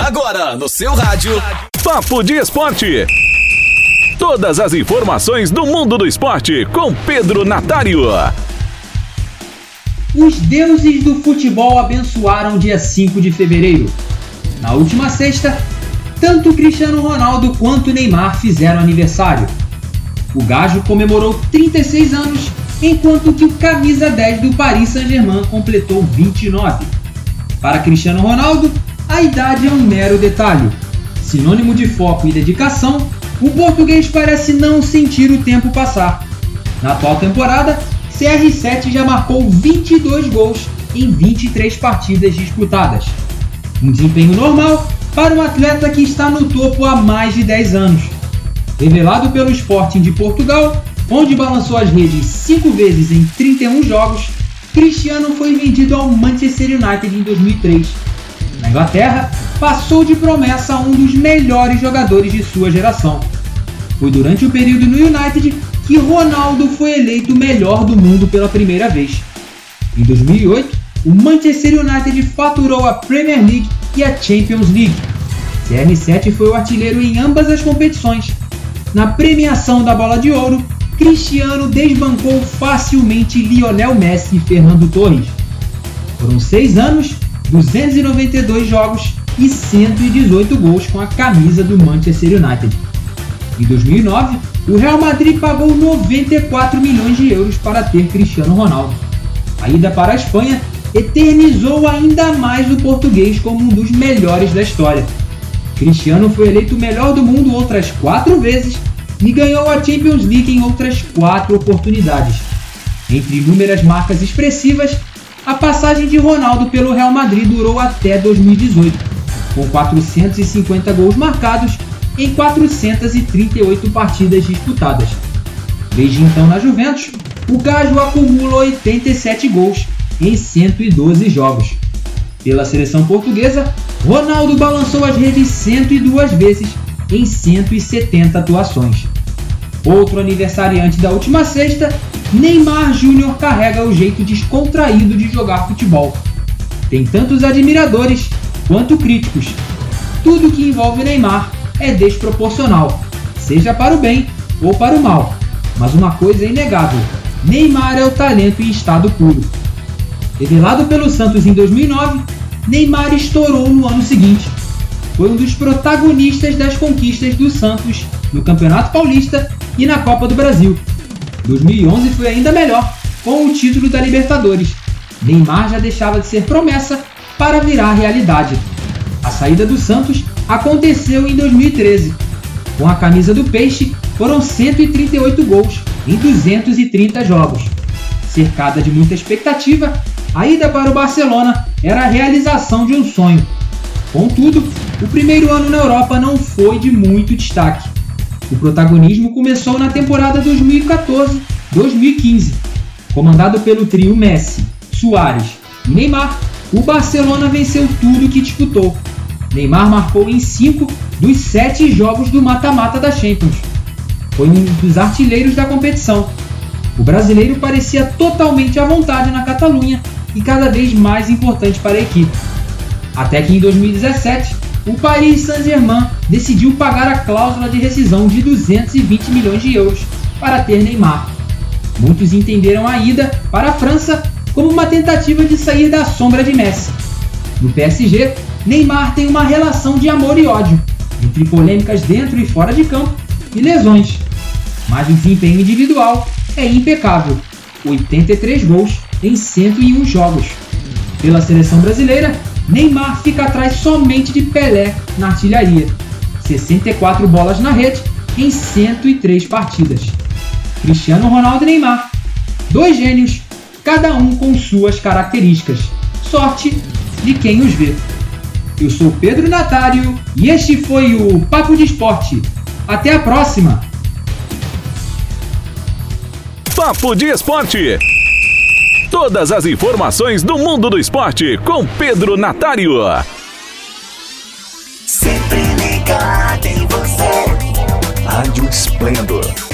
Agora no seu rádio. Papo de Esporte. Todas as informações do mundo do esporte com Pedro Natário. Os deuses do futebol abençoaram dia 5 de fevereiro. Na última sexta, tanto Cristiano Ronaldo quanto Neymar fizeram aniversário. O Gajo comemorou 36 anos, enquanto que o camisa 10 do Paris Saint-Germain completou 29. Para Cristiano Ronaldo, a idade é um mero detalhe. Sinônimo de foco e dedicação, o português parece não sentir o tempo passar. Na atual temporada, CR7 já marcou 22 gols em 23 partidas disputadas. Um desempenho normal para um atleta que está no topo há mais de 10 anos. Revelado pelo Sporting de Portugal, onde balançou as redes 5 vezes em 31 jogos, Cristiano foi vendido ao Manchester United em 2003. Na Inglaterra, passou de promessa a um dos melhores jogadores de sua geração. Foi durante o período no United que Ronaldo foi eleito o melhor do mundo pela primeira vez. Em 2008, o Manchester United faturou a Premier League e a Champions League. CR7 foi o artilheiro em ambas as competições. Na premiação da Bola de Ouro, Cristiano desbancou facilmente Lionel Messi e Fernando Torres. Foram seis anos, 292 jogos e 118 gols com a camisa do Manchester United. Em 2009, o Real Madrid pagou 94 milhões de euros para ter Cristiano Ronaldo. A ida para a Espanha eternizou ainda mais o português como um dos melhores da história. Cristiano foi eleito o melhor do mundo outras quatro vezes e ganhou a Champions League em outras quatro oportunidades. Entre inúmeras marcas expressivas, a passagem de Ronaldo pelo Real Madrid durou até 2018, com 450 gols marcados em 438 partidas disputadas. Desde então na Juventus, o Gajo acumula 87 gols em 112 jogos. Pela seleção portuguesa, Ronaldo balançou as redes 102 vezes em 170 atuações. Outro aniversariante da última sexta, Neymar Júnior carrega o jeito descontraído de jogar futebol. Tem tantos admiradores quanto críticos. Tudo que envolve Neymar é desproporcional, seja para o bem ou para o mal. Mas uma coisa é inegável: Neymar é o talento em estado puro. Revelado pelo Santos em 2009, Neymar estourou no ano seguinte. Foi um dos protagonistas das conquistas do Santos no Campeonato Paulista e na Copa do Brasil. 2011 foi ainda melhor, com o título da Libertadores. Neymar já deixava de ser promessa para virar realidade. A saída do Santos aconteceu em 2013. Com a camisa do Peixe, foram 138 gols em 230 jogos. Cercada de muita expectativa, a ida para o Barcelona era a realização de um sonho. Contudo, o primeiro ano na Europa não foi de muito destaque. O protagonismo começou na temporada 2014-2015. Comandado pelo trio Messi, Soares e Neymar, o Barcelona venceu tudo que disputou, Neymar marcou em 5 dos 7 jogos do mata-mata da Champions. Foi um dos artilheiros da competição. O brasileiro parecia totalmente à vontade na Catalunha e cada vez mais importante para a equipe. Até que em 2017, o Paris Saint-Germain decidiu pagar a cláusula de rescisão de 220 milhões de euros para ter Neymar. Muitos entenderam a ida para a França como uma tentativa de sair da sombra de Messi. No PSG, Neymar tem uma relação de amor e ódio, entre polêmicas dentro e fora de campo e lesões. Mas o desempenho individual é impecável, 83 gols em 101 jogos. Pela seleção brasileira, Neymar fica atrás somente de Pelé na artilharia, 64 bolas na rede em 103 partidas. Cristiano Ronaldo e Neymar, dois gênios, cada um com suas características. Sorte de quem os vê. Eu sou Pedro Natário e este foi o Papo de Esporte. Até a próxima! Papo de Esporte. Todas as informações do mundo do esporte com Pedro Natário. Sempre ligado em você. Rádio Esplendor